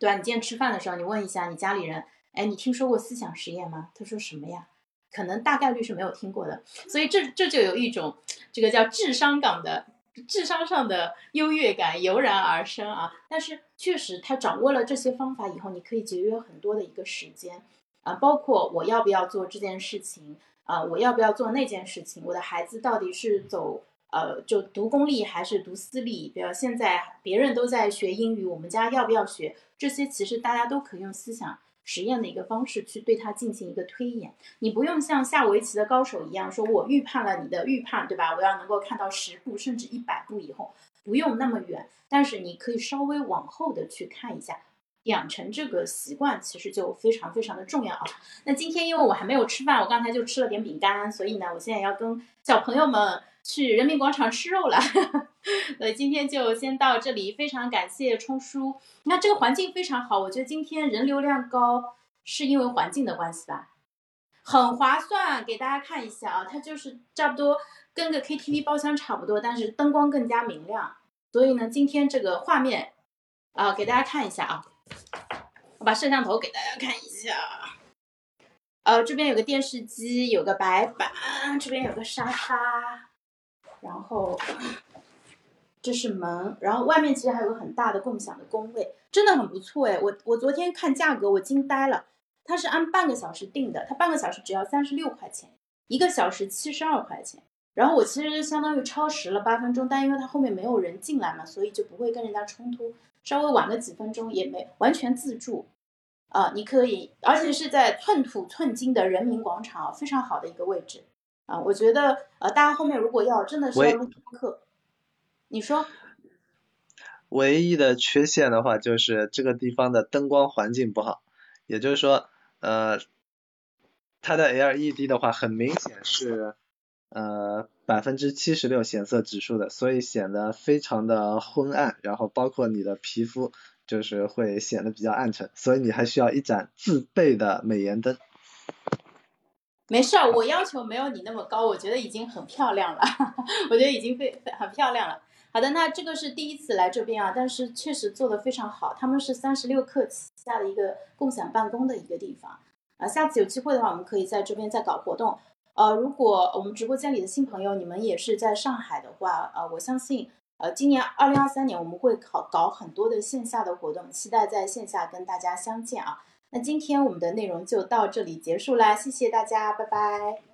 对吧？你今天吃饭的时候，你问一下你家里人，哎，你听说过思想实验吗？他说什么呀？可能大概率是没有听过的。所以这这就有一种这个叫智商感的智商上的优越感油然而生啊。但是确实，他掌握了这些方法以后，你可以节约很多的一个时间啊，包括我要不要做这件事情啊，我要不要做那件事情，我的孩子到底是走。呃，就读公立还是读私立？比如现在别人都在学英语，我们家要不要学？这些其实大家都可以用思想实验的一个方式去对它进行一个推演。你不用像下围棋的高手一样，说我预判了你的预判，对吧？我要能够看到十步甚至一百步以后，不用那么远，但是你可以稍微往后的去看一下，养成这个习惯其实就非常非常的重要啊。那今天因为我还没有吃饭，我刚才就吃了点饼干，所以呢，我现在要跟小朋友们。去人民广场吃肉了，所以今天就先到这里。非常感谢冲叔，你看这个环境非常好，我觉得今天人流量高是因为环境的关系吧，很划算。给大家看一下啊，它就是差不多跟个 KTV 包厢差不多，但是灯光更加明亮。所以呢，今天这个画面啊，给大家看一下啊，我把摄像头给大家看一下。呃，这边有个电视机，有个白板，这边有个沙发。然后这是门，然后外面其实还有个很大的共享的工位，真的很不错哎！我我昨天看价格我惊呆了，它是按半个小时定的，它半个小时只要三十六块钱，一个小时七十二块钱。然后我其实相当于超时了八分钟，但因为他后面没有人进来嘛，所以就不会跟人家冲突，稍微晚个几分钟也没完全自助啊，你可以，而且是在寸土寸金的人民广场，非常好的一个位置。啊，我觉得呃，大家后面如果要真的是要录播课，你说，唯一的缺陷的话就是这个地方的灯光环境不好，也就是说，呃，它的 LED 的话很明显是呃百分之七十六显色指数的，所以显得非常的昏暗，然后包括你的皮肤就是会显得比较暗沉，所以你还需要一盏自备的美颜灯。没事儿，我要求没有你那么高，我觉得已经很漂亮了，我觉得已经非很漂亮了。好的，那这个是第一次来这边啊，但是确实做的非常好。他们是三十六氪旗下的一个共享办公的一个地方啊，下次有机会的话，我们可以在这边再搞活动。呃，如果我们直播间里的新朋友，你们也是在上海的话，呃，我相信呃，今年二零二三年我们会考搞很多的线下的活动，期待在线下跟大家相见啊。那今天我们的内容就到这里结束啦，谢谢大家，拜拜。